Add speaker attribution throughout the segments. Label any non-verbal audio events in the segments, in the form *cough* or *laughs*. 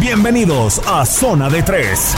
Speaker 1: Bienvenidos a Zona de Tres.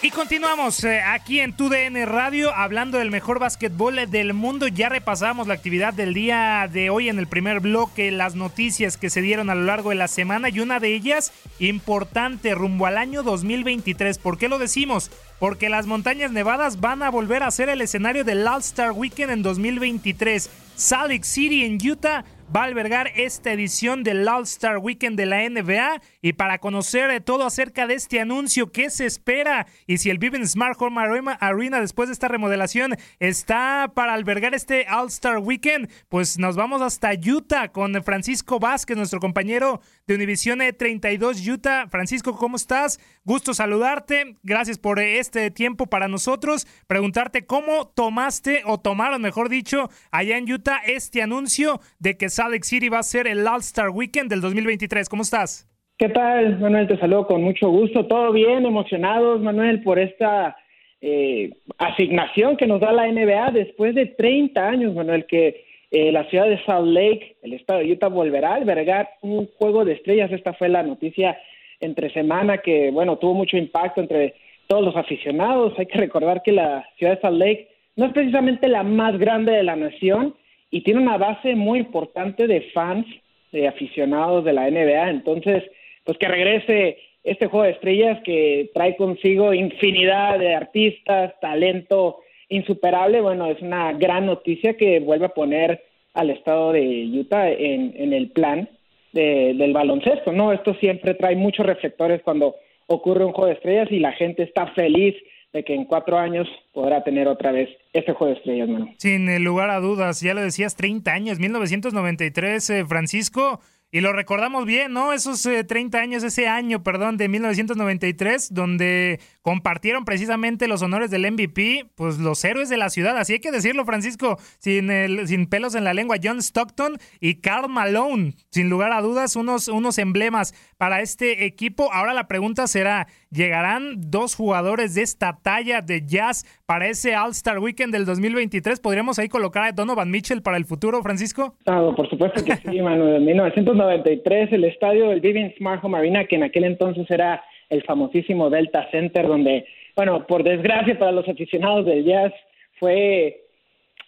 Speaker 2: Y continuamos eh, aquí en TUDN Radio hablando del mejor básquetbol del mundo. Ya repasamos la actividad del día de hoy en el primer bloque, las noticias que se dieron a lo largo de la semana y una de ellas importante rumbo al año 2023. ¿Por qué lo decimos? Porque las montañas nevadas van a volver a ser el escenario del All-Star Weekend en 2023. Salt Lake City en Utah va a albergar esta edición del All-Star Weekend de la NBA. Y para conocer todo acerca de este anuncio, qué se espera y si el Viven Smart Home Arena después de esta remodelación está para albergar este All-Star Weekend, pues nos vamos hasta Utah con Francisco Vázquez, nuestro compañero de Univisión 32 Utah. Francisco, ¿cómo estás? Gusto saludarte. Gracias por este tiempo para nosotros. Preguntarte cómo tomaste o tomaron, mejor dicho, allá en Utah este anuncio de que Salt City va a ser el All-Star Weekend del 2023. ¿Cómo estás?
Speaker 3: ¿Qué tal, Manuel? Te saludo con mucho gusto. Todo bien, emocionados, Manuel, por esta eh, asignación que nos da la NBA después de 30 años, Manuel, que eh, la ciudad de Salt Lake, el estado de Utah, volverá a albergar un juego de estrellas. Esta fue la noticia entre semana que, bueno, tuvo mucho impacto entre todos los aficionados. Hay que recordar que la ciudad de Salt Lake no es precisamente la más grande de la nación, y tiene una base muy importante de fans, de aficionados de la NBA. Entonces, pues que regrese este juego de estrellas que trae consigo infinidad de artistas, talento insuperable. Bueno, es una gran noticia que vuelve a poner al estado de Utah en, en el plan del baloncesto, ¿no? Esto siempre trae muchos reflectores cuando ocurre un juego de estrellas y la gente está feliz de que en cuatro años podrá tener otra vez este juego de estrellas.
Speaker 2: Sin lugar a dudas, ya lo decías, 30 años, 1993, eh, Francisco, y lo recordamos bien, ¿no? Esos 30 eh, años, ese año, perdón, de 1993, donde compartieron precisamente los honores del MVP, pues los héroes de la ciudad, así hay que decirlo, Francisco, sin, el, sin pelos en la lengua, John Stockton y Carl Malone, sin lugar a dudas, unos, unos emblemas para este equipo. Ahora la pregunta será, ¿llegarán dos jugadores de esta talla de jazz para ese All-Star Weekend del 2023? ¿Podríamos ahí colocar a Donovan Mitchell para el futuro, Francisco?
Speaker 3: Ah, por supuesto que sí, Manuel. En 1993, el estadio del Vivint Smart Home Arena, que en aquel entonces era el famosísimo Delta Center, donde, bueno, por desgracia para los aficionados del jazz, fue,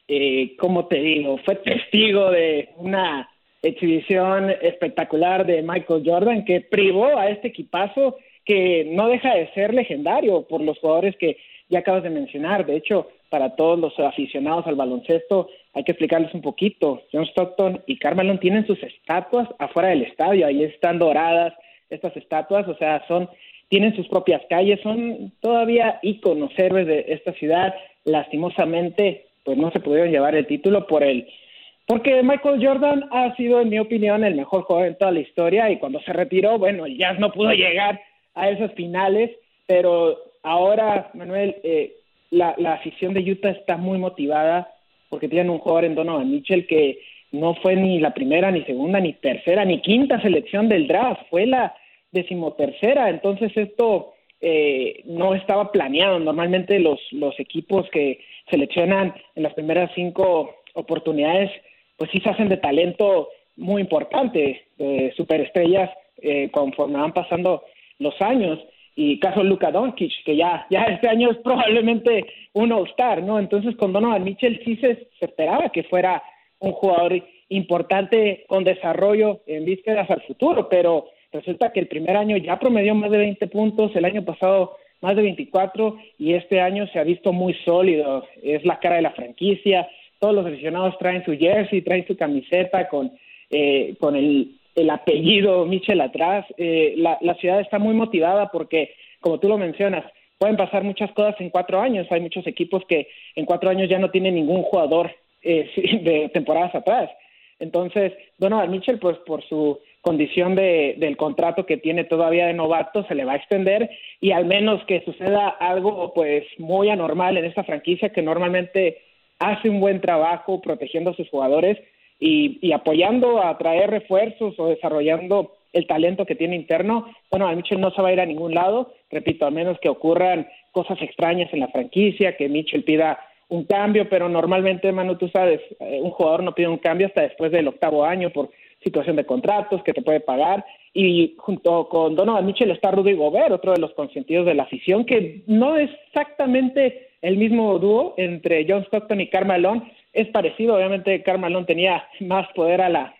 Speaker 3: eh, como te digo, fue testigo de una exhibición espectacular de Michael Jordan que privó a este equipazo que no deja de ser legendario por los jugadores que ya acabas de mencionar. De hecho, para todos los aficionados al baloncesto, hay que explicarles un poquito. John Stockton y Carmelo tienen sus estatuas afuera del estadio, ahí están doradas estas estatuas, o sea, son tienen sus propias calles, son todavía íconos, héroes de esta ciudad. Lastimosamente, pues no se pudieron llevar el título por el porque Michael Jordan ha sido, en mi opinión, el mejor jugador en toda la historia y cuando se retiró, bueno, el Jazz no pudo llegar a esas finales, pero ahora, Manuel, eh, la, la afición de Utah está muy motivada porque tienen un jugador en Donovan Mitchell que no fue ni la primera, ni segunda, ni tercera, ni quinta selección del draft, fue la decimotercera, entonces esto eh, no estaba planeado. Normalmente los, los equipos que seleccionan en las primeras cinco oportunidades, pues sí se hacen de talento muy importante, de superestrellas, eh, conforme van pasando los años. Y caso Luka Doncic, que ya, ya este año es probablemente un All-Star, ¿no? Entonces con Donovan Mitchell sí se, se esperaba que fuera un jugador importante con desarrollo en vísperas al futuro, pero Resulta que el primer año ya promedió más de 20 puntos, el año pasado más de 24 y este año se ha visto muy sólido. Es la cara de la franquicia. Todos los aficionados traen su jersey, traen su camiseta con, eh, con el, el, apellido Mitchell atrás. Eh, la, la ciudad está muy motivada porque, como tú lo mencionas, pueden pasar muchas cosas en cuatro años. Hay muchos equipos que en cuatro años ya no tienen ningún jugador eh, *laughs* de temporadas atrás. Entonces, Donovan Mitchell, pues por su condición de, del contrato que tiene todavía de novato, se le va a extender y al menos que suceda algo pues muy anormal en esta franquicia que normalmente hace un buen trabajo protegiendo a sus jugadores y, y apoyando a traer refuerzos o desarrollando el talento que tiene interno, bueno, a Mitchell no se va a ir a ningún lado, repito, a menos que ocurran cosas extrañas en la franquicia, que Mitchell pida un cambio, pero normalmente, Manu, tú sabes, eh, un jugador no pide un cambio hasta después del octavo año por situación de contratos que te puede pagar. Y junto con Donovan Mitchell está Rudy Gobert, otro de los consentidos de la afición, que no exactamente el mismo dúo entre John Stockton y Carmelo. Es parecido, obviamente Carmelo tenía más poder a la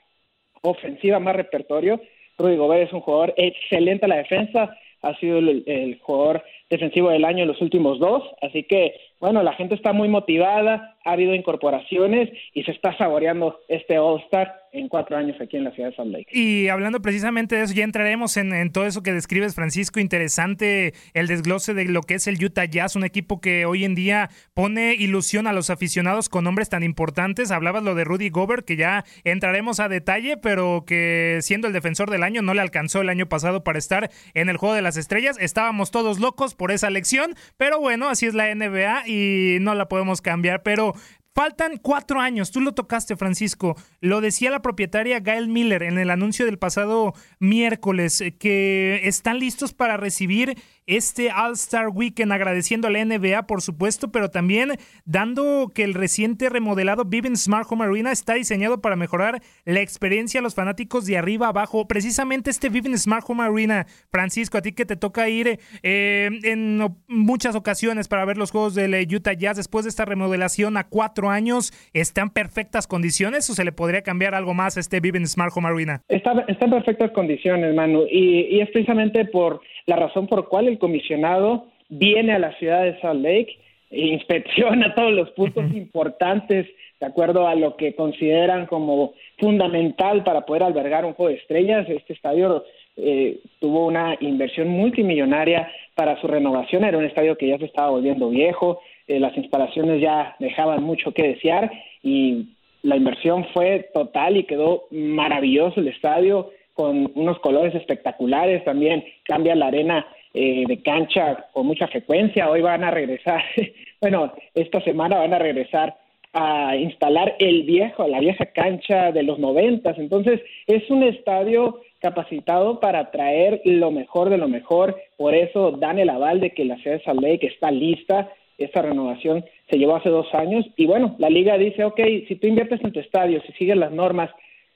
Speaker 3: ofensiva, más repertorio, Rudy Gobert es un jugador excelente a la defensa, ha sido el, jugador defensivo del año en los últimos dos, así que bueno, la gente está muy motivada, ha habido incorporaciones y se está saboreando este All-Star en cuatro años aquí en la ciudad de Salt Lake.
Speaker 2: Y hablando precisamente de eso, ya entraremos en, todo eso que describes, Francisco. Interesante el desglose de lo que es el Utah Jazz, un equipo que hoy en día pone ilusión a los aficionados con nombres tan importantes. Hablabas lo de Rudy Gobert, que ya entraremos a detalle, pero que siendo el defensor del año no le alcanzó el año pasado para estar en el Juego de las Estrellas. Estábamos todos locos por esa lección, pero bueno, así es la NBA y no la podemos cambiar. Pero Faltan cuatro años, tú lo tocaste, Francisco. Lo decía la propietaria Gail Miller en el anuncio del pasado miércoles, eh, que están listos para recibir este All-Star Weekend, agradeciendo a la NBA, por supuesto, pero también dando que el reciente remodelado Vivint Smart Home Arena está diseñado para mejorar la experiencia a los fanáticos de arriba abajo. Precisamente este Vivint Smart Home Arena, Francisco, a ti que te toca ir eh, en muchas ocasiones para ver los juegos del Utah Jazz después de esta remodelación a cuatro años, ¿está en perfectas condiciones o se le podría cambiar algo más a este Vivint Smart Home Arena?
Speaker 3: Está, está en perfectas condiciones, Manu, y, y es precisamente por la razón por cual el comisionado viene a la ciudad de Salt Lake e inspecciona *laughs* todos los puntos importantes de acuerdo a lo que consideran como fundamental para poder albergar un juego de estrellas. Este estadio eh, tuvo una inversión multimillonaria para su renovación, era un estadio que ya se estaba volviendo viejo, eh, las instalaciones ya dejaban mucho que desear y la inversión fue total y quedó maravilloso el estadio con unos colores espectaculares, también cambia la arena eh, de cancha con mucha frecuencia, hoy van a regresar, *laughs* bueno, esta semana van a regresar a instalar el viejo, la vieja cancha de los noventas, entonces es un estadio capacitado para traer lo mejor de lo mejor, por eso dan el aval de que la ciudad de Salt Lake está lista, esta renovación se llevó hace dos años. Y bueno, la liga dice, ok, si tú inviertes en tu estadio, si sigues las normas,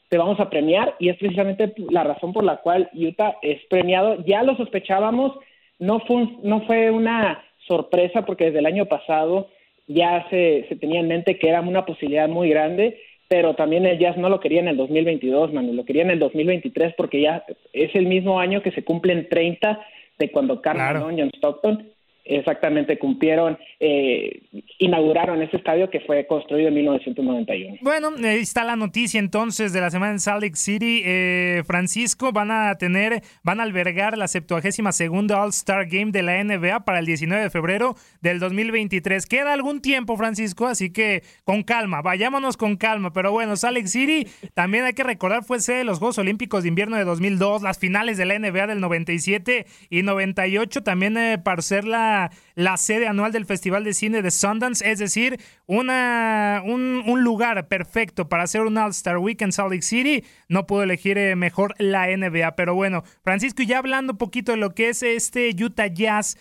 Speaker 3: te vamos a premiar y es precisamente la razón por la cual Utah es premiado. Ya lo sospechábamos, no fue, no fue una sorpresa porque desde el año pasado ya se, se tenía en mente que era una posibilidad muy grande, pero también el Jazz no lo quería en el 2022, Manu, lo quería en el 2023 porque ya es el mismo año que se cumplen 30 de cuando Carl John Stockton exactamente cumplieron, eh, inauguraron ese estadio que fue construido en 1991.
Speaker 2: Bueno, ahí está la noticia entonces de la semana en Salt Lake City. Eh, Francisco, van a tener, van a albergar la 72 segunda All-Star Game de la NBA para el 19 de febrero del 2023. Queda algún tiempo, Francisco, así que con calma, vayámonos con calma. Pero bueno, Salt Lake City también hay que recordar fue sede de los Juegos Olímpicos de Invierno de 2002, las finales de la NBA del 97 y 98, también eh, para ser la la, sede anual del Festival de Cine de Sundance, es decir, una, un, lugar perfecto para hacer un All-Star Week en Salt Lake City. No puedo elegir eh, mejor la NBA, pero bueno, Francisco, ya hablando un poquito de lo que es este Utah Jazz.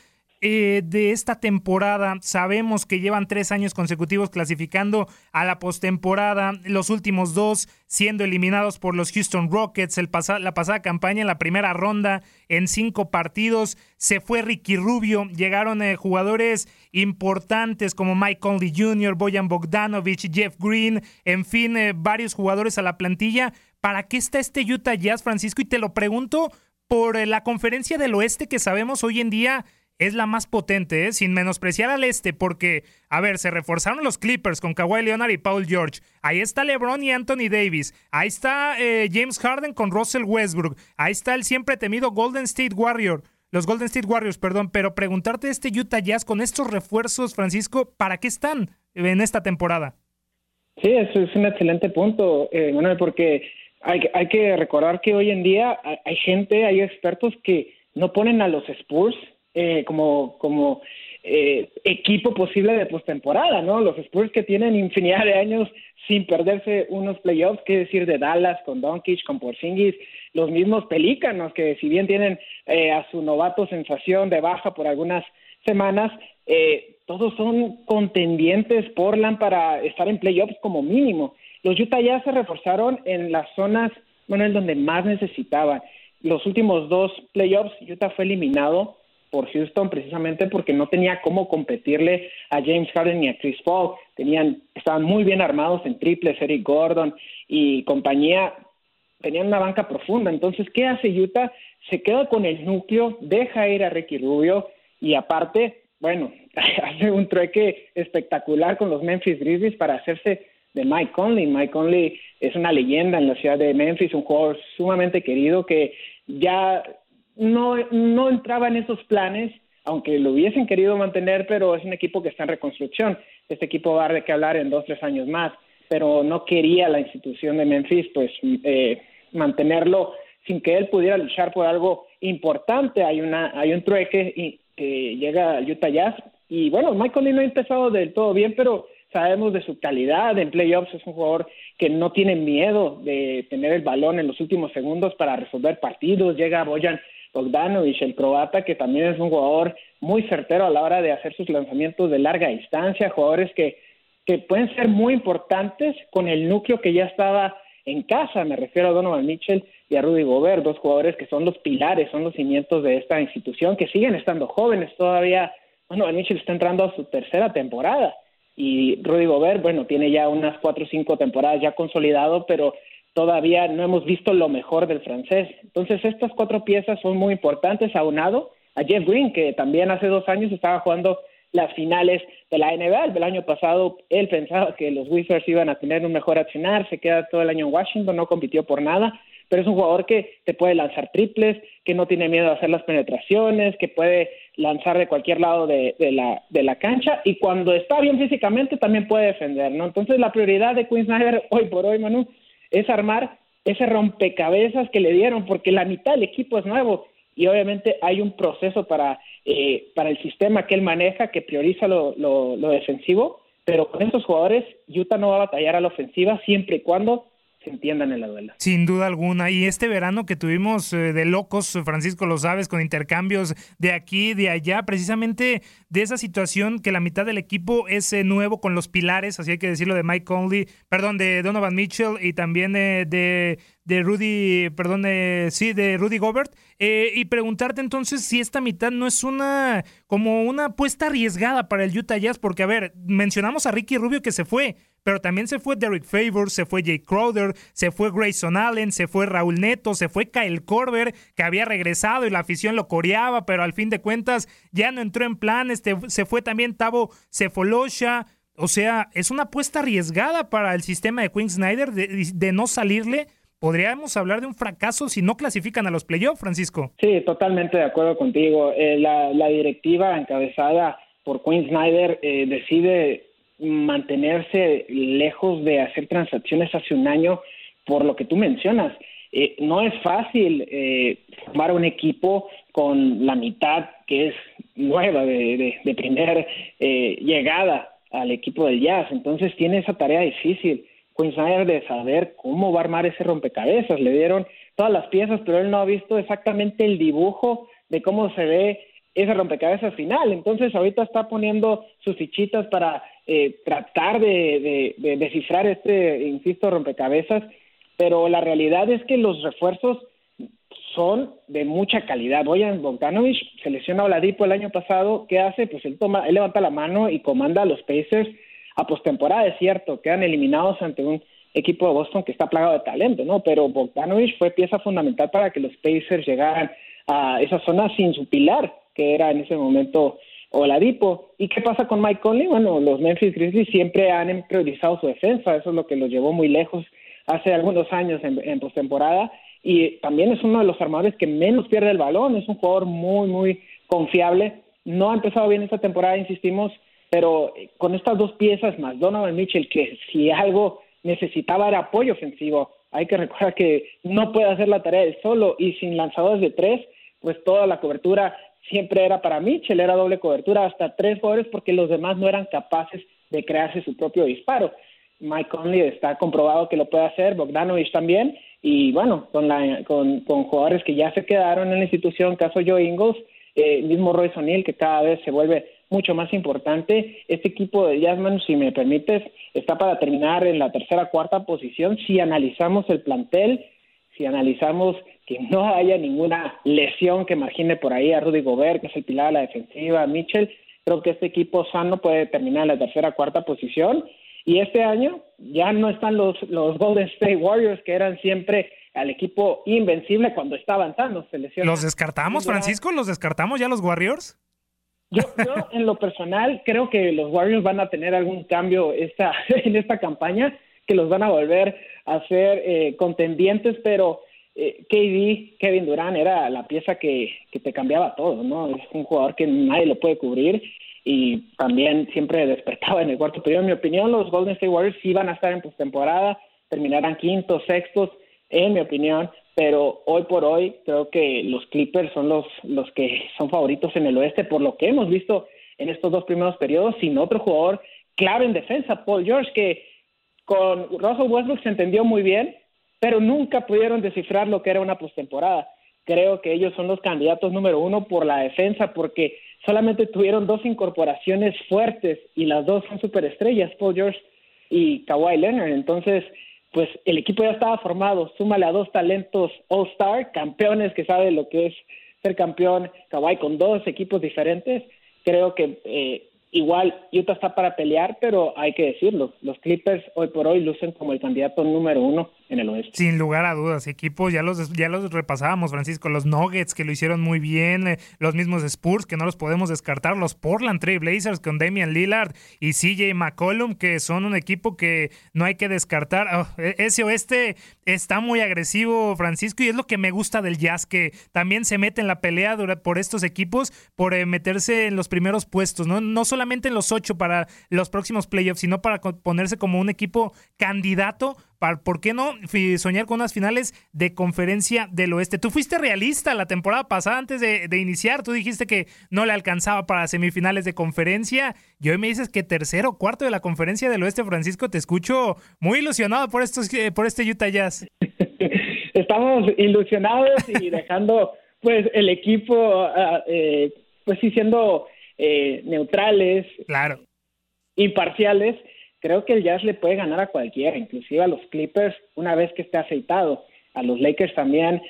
Speaker 2: Eh, de esta temporada. Sabemos que llevan tres años consecutivos clasificando a la postemporada, los últimos dos siendo eliminados por los Houston Rockets, el la pasada campaña en la primera ronda en cinco partidos. Se fue Ricky Rubio, llegaron eh, jugadores importantes como Mike Conley Jr., Boyan Bogdanovich, Jeff Green, en fin, eh, varios jugadores a la plantilla. ¿Para qué está este Utah Jazz, Francisco? Y te lo pregunto por la conferencia del oeste que sabemos hoy en día es la más potente, ¿eh? sin menospreciar al este, porque, a ver, se reforzaron los Clippers con Kawhi Leonard y Paul George. Ahí está LeBron y Anthony Davis. Ahí está eh, James Harden con Russell Westbrook. Ahí está el siempre temido Golden State Warrior. Los Golden State Warriors, perdón, pero preguntarte este Utah Jazz con estos refuerzos, Francisco, ¿para qué están en esta temporada?
Speaker 3: Sí, eso es un excelente punto, eh, porque hay, hay que recordar que hoy en día hay, gente, hay expertos que no ponen a los Spurs eh, como, como eh, equipo posible de postemporada, ¿no? Los Spurs que tienen infinidad de años sin perderse unos playoffs, qué decir de Dallas, con Doncic, con Porzingis, los mismos Pelícanos, que si bien tienen eh, a su novato sensación de baja por algunas semanas, eh, todos son contendientes Portland para estar en playoffs como mínimo. Los Utah ya se reforzaron en las zonas, bueno, en donde más necesitaban. Los últimos dos playoffs, Utah fue eliminado por Houston precisamente porque no tenía cómo competirle a James Harden ni a Chris Paul. Tenían, estaban muy bien armados en triples, Eric Gordon y compañía. Tenían una banca profunda. Entonces, ¿qué hace Utah? Se queda con el núcleo, deja ir a Ricky Rubio y aparte, bueno, *laughs* hace un trueque espectacular con los Memphis Grizzlies para hacerse de Mike Conley. Mike Conley es una leyenda en la ciudad de Memphis, un jugador sumamente querido que ya no, no entraba en esos planes, aunque lo hubiesen querido mantener, pero es un equipo que está en reconstrucción. Este equipo va a dar qué hablar en dos, tres años más, pero no quería la institución de Memphis, pues, eh, mantenerlo sin que él pudiera luchar por algo importante. Hay, una, hay un trueque y, que llega al Utah Jazz. Y bueno, Michael Lee no ha empezado del todo bien, pero sabemos de su calidad en playoffs. Es un jugador que no tiene miedo de tener el balón en los últimos segundos para resolver partidos. Llega Boyan Bogdanovic, el croata, que también es un jugador muy certero a la hora de hacer sus lanzamientos de larga distancia, jugadores que, que pueden ser muy importantes con el núcleo que ya estaba en casa, me refiero a Donovan Mitchell y a Rudy Gobert, dos jugadores que son los pilares, son los cimientos de esta institución, que siguen estando jóvenes todavía. Donovan Mitchell está entrando a su tercera temporada y Rudy Gobert, bueno, tiene ya unas cuatro o cinco temporadas ya consolidado, pero todavía no hemos visto lo mejor del francés. Entonces, estas cuatro piezas son muy importantes, aunado a Jeff Green, que también hace dos años estaba jugando las finales de la NBA. El año pasado él pensaba que los Wizards iban a tener un mejor accionar, se queda todo el año en Washington, no compitió por nada, pero es un jugador que te puede lanzar triples, que no tiene miedo a hacer las penetraciones, que puede lanzar de cualquier lado de, la, de la cancha y cuando está bien físicamente también puede defender, ¿no? Entonces la prioridad de Quinn Snyder hoy por hoy, Manu, es armar ese rompecabezas que le dieron, porque la mitad del equipo es nuevo y obviamente hay un proceso para, eh, para el sistema que él maneja que prioriza lo, lo, lo defensivo, pero con estos jugadores Utah no va a batallar a la ofensiva siempre y cuando entiendan en la duela.
Speaker 2: Sin duda alguna. Y este verano que tuvimos eh, de locos, Francisco lo sabes, con intercambios de aquí, de allá, precisamente de esa situación que la mitad del equipo es eh, nuevo con los pilares, así hay que decirlo, de Mike Conley, perdón, de Donovan Mitchell y también de, de, Rudy, perdón, de, sí, de Rudy Gobert. Eh, y preguntarte entonces si esta mitad no es una, como una apuesta arriesgada para el Utah Jazz, porque a ver, mencionamos a Ricky Rubio que se fue, pero también se fue Derek Favors, se fue Jake Crowder, se fue Grayson Allen, se fue Raúl Neto, se fue Kyle Korver, que había regresado y la afición lo coreaba, pero al fin de cuentas ya no entró en plan, este, se fue también Tavo Cefolosha, o sea, es una apuesta arriesgada para el sistema de Quinn Snyder de, no salirle. Podríamos hablar de un fracaso si no clasifican a los playoffs, Francisco.
Speaker 3: Sí, totalmente de acuerdo contigo. Eh, la, directiva encabezada por Quinn Snyder eh, decide mantenerse lejos de hacer transacciones hace un año por lo que tú mencionas. Eh, no es fácil eh, formar un equipo con la mitad que es nueva de, de, primera eh, llegada al equipo del Jazz. Entonces tiene esa tarea difícil. Quinn de saber cómo va a armar ese rompecabezas. Le dieron todas las piezas, pero él no ha visto exactamente el dibujo de cómo se ve ese rompecabezas final. Entonces ahorita está poniendo sus fichitas para eh, tratar de, descifrar este, insisto, rompecabezas, pero la realidad es que los refuerzos son de mucha calidad. Boyan Bogdanovich se lesionó a Oladipo el año pasado. ¿Qué hace? Pues él, toma, él levanta la mano y comanda a los Pacers a postemporada, es cierto. Quedan eliminados ante un equipo de Boston que está plagado de talento, ¿no? Pero Bogdanovich fue pieza fundamental para que los Pacers llegaran a esa zona sin su pilar, que era en ese momento o la Dipo. ¿Y qué pasa con Mike Conley? Bueno, los Memphis Grizzlies siempre han priorizado su defensa, eso es lo que los llevó muy lejos hace algunos años en, en postemporada y también es uno de los armadores que menos pierde el balón, es un jugador muy, muy confiable. No ha empezado bien esta temporada, insistimos, pero eh, con estas dos piezas más Donovan Mitchell, que si algo necesitaba era apoyo ofensivo, hay que recordar que no puede hacer la tarea él solo y sin lanzadores de tres, pues toda la cobertura siempre era para Mitchell, era doble cobertura hasta tres jugadores porque los demás no eran capaces de crearse su propio disparo. Mike Conley está comprobado que lo puede hacer, Bogdanovich también, y bueno, con, la, con, con jugadores que ya se quedaron en la institución, caso Joe Ingles, eh, mismo Royce O'Neill, que cada vez se vuelve mucho más importante. Este equipo de Jasmine, si me permites, está para terminar en la tercera cuarta posición. Si analizamos el plantel, si analizamos que no haya ninguna lesión que margine por ahí a Rudy Gobert, que es el pilar de la defensiva, a Mitchell, creo que este equipo sano puede terminar en la tercera cuarta posición. Y este año ya no están los, los Golden State Warriors, que eran siempre al equipo invencible cuando está avanzando.
Speaker 2: ¿Los descartamos, Francisco? ¿Los descartamos ya los Warriors?
Speaker 3: Yo, en lo personal creo que los Warriors van a tener algún cambio esta, *laughs* en esta campaña, que los van a volver a ser eh, contendientes, pero eh, KD, Kevin Durant, era la pieza que, que te cambiaba todo, ¿no? Es un jugador que nadie lo puede cubrir y también siempre despertaba en el cuarto periodo. En mi opinión, los Golden State Warriors sí van a estar en postemporada, terminarán quintos, sextos, en mi opinión, pero hoy por hoy creo que los Clippers son los, los que son favoritos en el oeste por lo que hemos visto en estos dos primeros periodos, sin otro jugador clave en defensa, Paul George, que con Russell Westbrook se entendió muy bien, pero nunca pudieron descifrar lo que era una postemporada. Creo que ellos son los candidatos número uno por la defensa, porque solamente tuvieron dos incorporaciones fuertes y las dos son superestrellas, Paul George y Kawhi Leonard. Entonces, pues el equipo ya estaba formado, súmale a dos talentos All-Star, campeones que saben lo que es ser campeón, Kawhi con dos equipos diferentes, creo que eh, Igual Utah está para pelear, pero hay que decirlo, los Clippers hoy por hoy lucen como el candidato número uno en el oeste.
Speaker 2: Sin lugar a dudas, equipos, ya los, ya los repasábamos, Francisco, los Nuggets que lo hicieron muy bien, eh, los mismos Spurs que no los podemos descartar, los Portland Trail Blazers con Damian Lillard y CJ McCollum que son un equipo que no hay que descartar. Oh, e, ese oeste está muy agresivo, Francisco, y es lo que me gusta del Jazz, que también se mete en la pelea por estos equipos, por eh, meterse en los primeros puestos, ¿no? No solamente en los ocho para los próximos playoffs, sino para ponerse como un equipo candidato ¿por qué no soñar con unas finales de conferencia del oeste? Tú fuiste realista la temporada pasada antes de, iniciar, tú dijiste que no le alcanzaba para semifinales de conferencia y hoy me dices que tercero o cuarto de la conferencia del oeste, Francisco, te escucho muy ilusionado por, estos, eh, por este Utah Jazz. *laughs*
Speaker 3: Estamos ilusionados y dejando pues el equipo, ah, eh, pues sí, siendo eh, neutrales,
Speaker 2: claro.
Speaker 3: imparciales, creo que el Jazz le puede ganar a cualquiera, inclusive a los Clippers, una vez que esté aceitado. A los Lakers también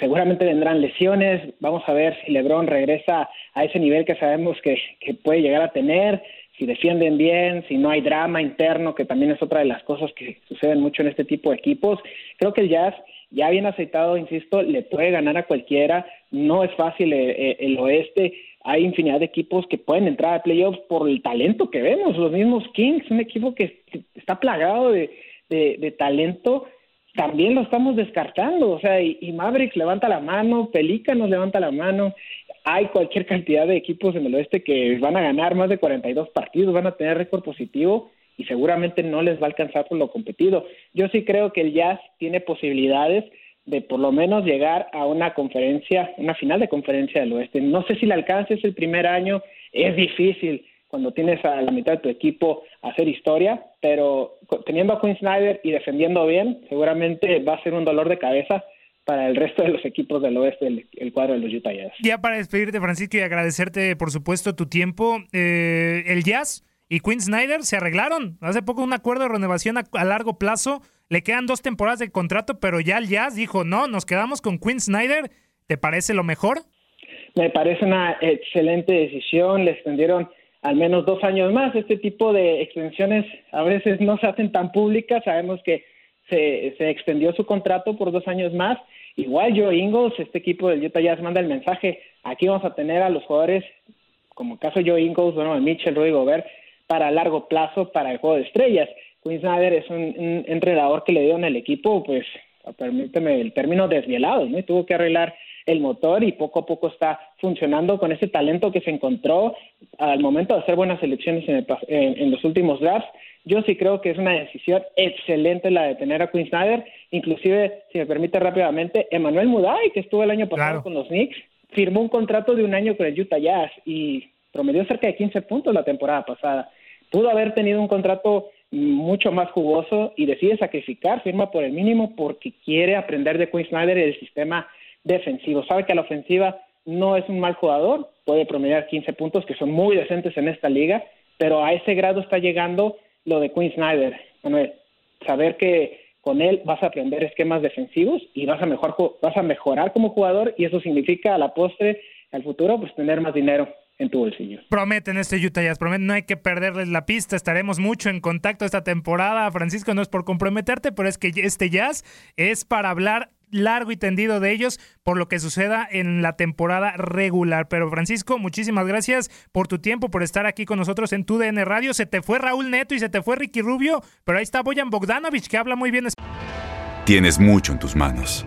Speaker 3: seguramente vendrán lesiones. Vamos a ver si LeBron regresa a ese nivel que sabemos que, que puede llegar a tener, si defienden bien, si no hay drama interno, que también es otra de las cosas que suceden mucho en este tipo de equipos. Creo que el Jazz ya bien aceitado, insisto, le puede ganar a cualquiera. No es fácil el, eh, eh, el oeste hay infinidad de equipos que pueden entrar a playoffs por el talento que vemos. Los mismos Kings, un equipo que está plagado de, de, talento, también lo estamos descartando. O sea, y, Mavericks levanta la mano, nos levanta la mano. Hay cualquier cantidad de equipos en el oeste que van a ganar más de 42 partidos, van a tener récord positivo y seguramente no les va a alcanzar por lo competido. Yo sí creo que el Jazz tiene posibilidades de por lo menos llegar a una conferencia, una final de conferencia del oeste. No sé si le alcances el primer año, es difícil cuando tienes a la mitad de tu equipo hacer historia, pero teniendo a Quinn Snyder y defendiendo bien, seguramente va a ser un dolor de cabeza para el resto de los equipos del oeste, el, cuadro de los Utah Jazz.
Speaker 2: Ya para despedirte, Francisco, y agradecerte, por supuesto, tu tiempo, eh, el Jazz y Quinn Snyder se arreglaron. Hace poco un acuerdo de renovación a largo plazo le quedan dos temporadas de contrato, pero ya el Jazz dijo, no, nos quedamos con Quinn Snyder. ¿Te parece lo mejor?
Speaker 3: Me parece una excelente decisión. Le extendieron al menos dos años más. Este tipo de extensiones a veces no se hacen tan públicas. Sabemos que se, extendió su contrato por dos años más. Igual Joe Ingles, este equipo del Utah Jazz manda el mensaje. Aquí vamos a tener a los jugadores, como el caso Joe Ingles, bueno, Mitchell, Rudy Gobert, para largo plazo para el juego de estrellas. Quinn Snyder es un, entrenador que le dio en el equipo, pues, permíteme el término desvielado, ¿no? Y tuvo que arreglar el motor y poco a poco está funcionando con ese talento que se encontró al momento de hacer buenas selecciones en, los últimos drafts. Yo sí creo que es una decisión excelente la de tener a Quinn Snyder, inclusive, si me permite rápidamente, Emanuel Muday, que estuvo el año pasado con los Knicks, firmó un contrato de un año con el Utah Jazz y promedió cerca de 15 puntos la temporada pasada. Pudo haber tenido un contrato mucho más jugoso y decide sacrificar, firma por el mínimo porque quiere aprender de Quinn Snyder y del sistema defensivo. Sabe que a la ofensiva no es un mal jugador, puede promediar 15 puntos que son muy decentes en esta liga, pero a ese grado está llegando lo de Quinn Snyder. Manuel, saber que con él vas a aprender esquemas defensivos y vas a, mejor, vas a mejorar como jugador y eso significa a la postre, al futuro, pues tener más dinero en tu bolsillo.
Speaker 2: Prometen este Utah Jazz, prometen, no hay que perderles la pista, estaremos mucho en contacto esta temporada. Francisco, no es por comprometerte, pero es que este Jazz es para hablar largo y tendido de ellos por lo que suceda en la temporada regular. Pero Francisco, muchísimas gracias por tu tiempo, por estar aquí con nosotros en tu DN Radio. Se te fue Raúl Neto y se te fue Ricky Rubio, pero ahí está Boyan Bogdanovich que habla muy bien.
Speaker 4: Tienes mucho en tus manos,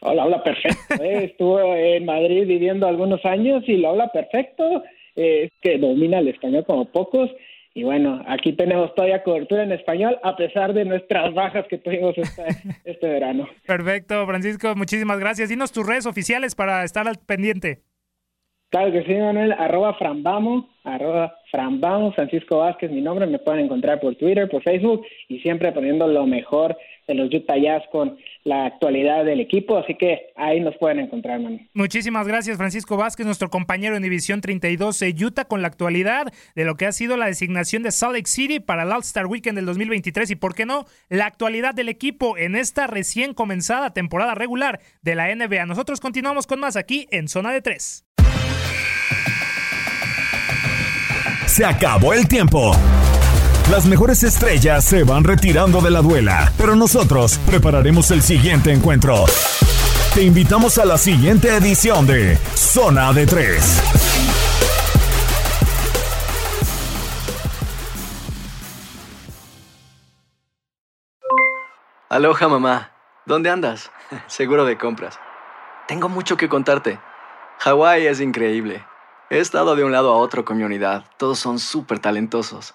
Speaker 3: Hola, habla perfecto. ¿eh? *laughs* Estuvo en Madrid viviendo algunos años y lo habla perfecto. es que domina el español como pocos. Y bueno, aquí tenemos todavía cobertura en español a pesar de nuestras bajas que tuvimos este, *laughs* este verano.
Speaker 2: Perfecto, Francisco, muchísimas gracias. Dinos tus redes oficiales para estar al pendiente.
Speaker 3: Claro que sí, Manuel, arroba frambamo, arroba frambamo, Francisco Vázquez, mi nombre, me pueden encontrar por Twitter, por Facebook y siempre poniendo lo mejor de los Utah Jazz con la actualidad del equipo, así que ahí nos pueden encontrar, man.
Speaker 2: Muchísimas gracias, Francisco Vázquez, nuestro compañero en División 32 de Utah, con la actualidad de lo que ha sido la designación de Salt Lake City para el All-Star Weekend del 2023 y, ¿por qué no?, la actualidad del equipo en esta recién comenzada temporada regular de la NBA. Nosotros continuamos con más aquí en Zona de 3.
Speaker 1: Se acabó el tiempo. Las mejores estrellas se van retirando de la duela, pero nosotros prepararemos el siguiente encuentro. Te invitamos a la siguiente edición de Zona de 3.
Speaker 5: Aloha mamá, ¿dónde andas? *laughs* Seguro de compras. Tengo mucho que contarte. Hawái es increíble. He estado de un lado a otro con mi unidad. Todos son súper talentosos.